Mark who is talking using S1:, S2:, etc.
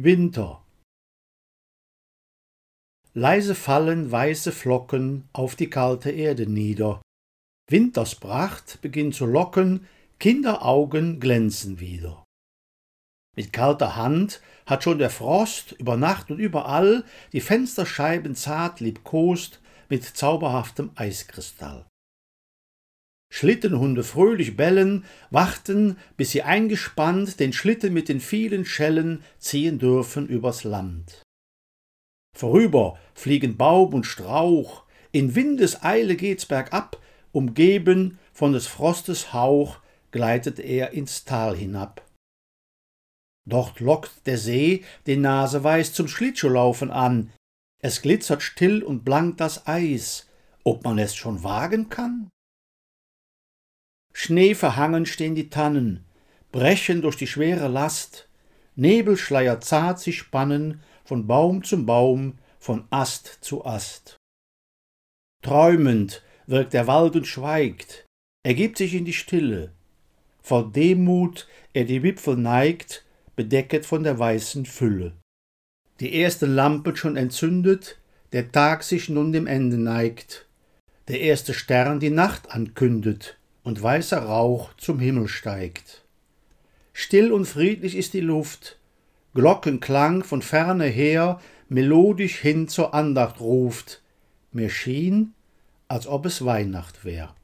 S1: Winter. Leise fallen weiße Flocken auf die kalte Erde nieder. Winterspracht beginnt zu locken, Kinderaugen glänzen wieder. Mit kalter Hand hat schon der Frost über Nacht und überall die Fensterscheiben zart liebkost mit zauberhaftem Eiskristall. Schlittenhunde fröhlich bellen, warten, bis sie eingespannt den Schlitten mit den vielen Schellen ziehen dürfen übers Land. Vorüber fliegen Baum und Strauch, in Windeseile geht's bergab, umgeben von des Frostes Hauch gleitet er ins Tal hinab. Dort lockt der See den Naseweiß zum Schlittschuhlaufen an, es glitzert still und blank das Eis, ob man es schon wagen kann? Schneeverhangen stehen die Tannen, brechen durch die schwere Last, Nebelschleier zart sich spannen, von Baum zum Baum, von Ast zu Ast. Träumend wirkt der Wald und schweigt, er gibt sich in die Stille, vor Demut er die Wipfel neigt, bedecket von der weißen Fülle. Die erste Lampe schon entzündet, der Tag sich nun dem Ende neigt, der erste Stern die Nacht ankündet, und weißer Rauch zum Himmel steigt. Still und friedlich ist die Luft, Glockenklang von ferne her melodisch hin zur Andacht ruft, mir schien, als ob es Weihnacht wär.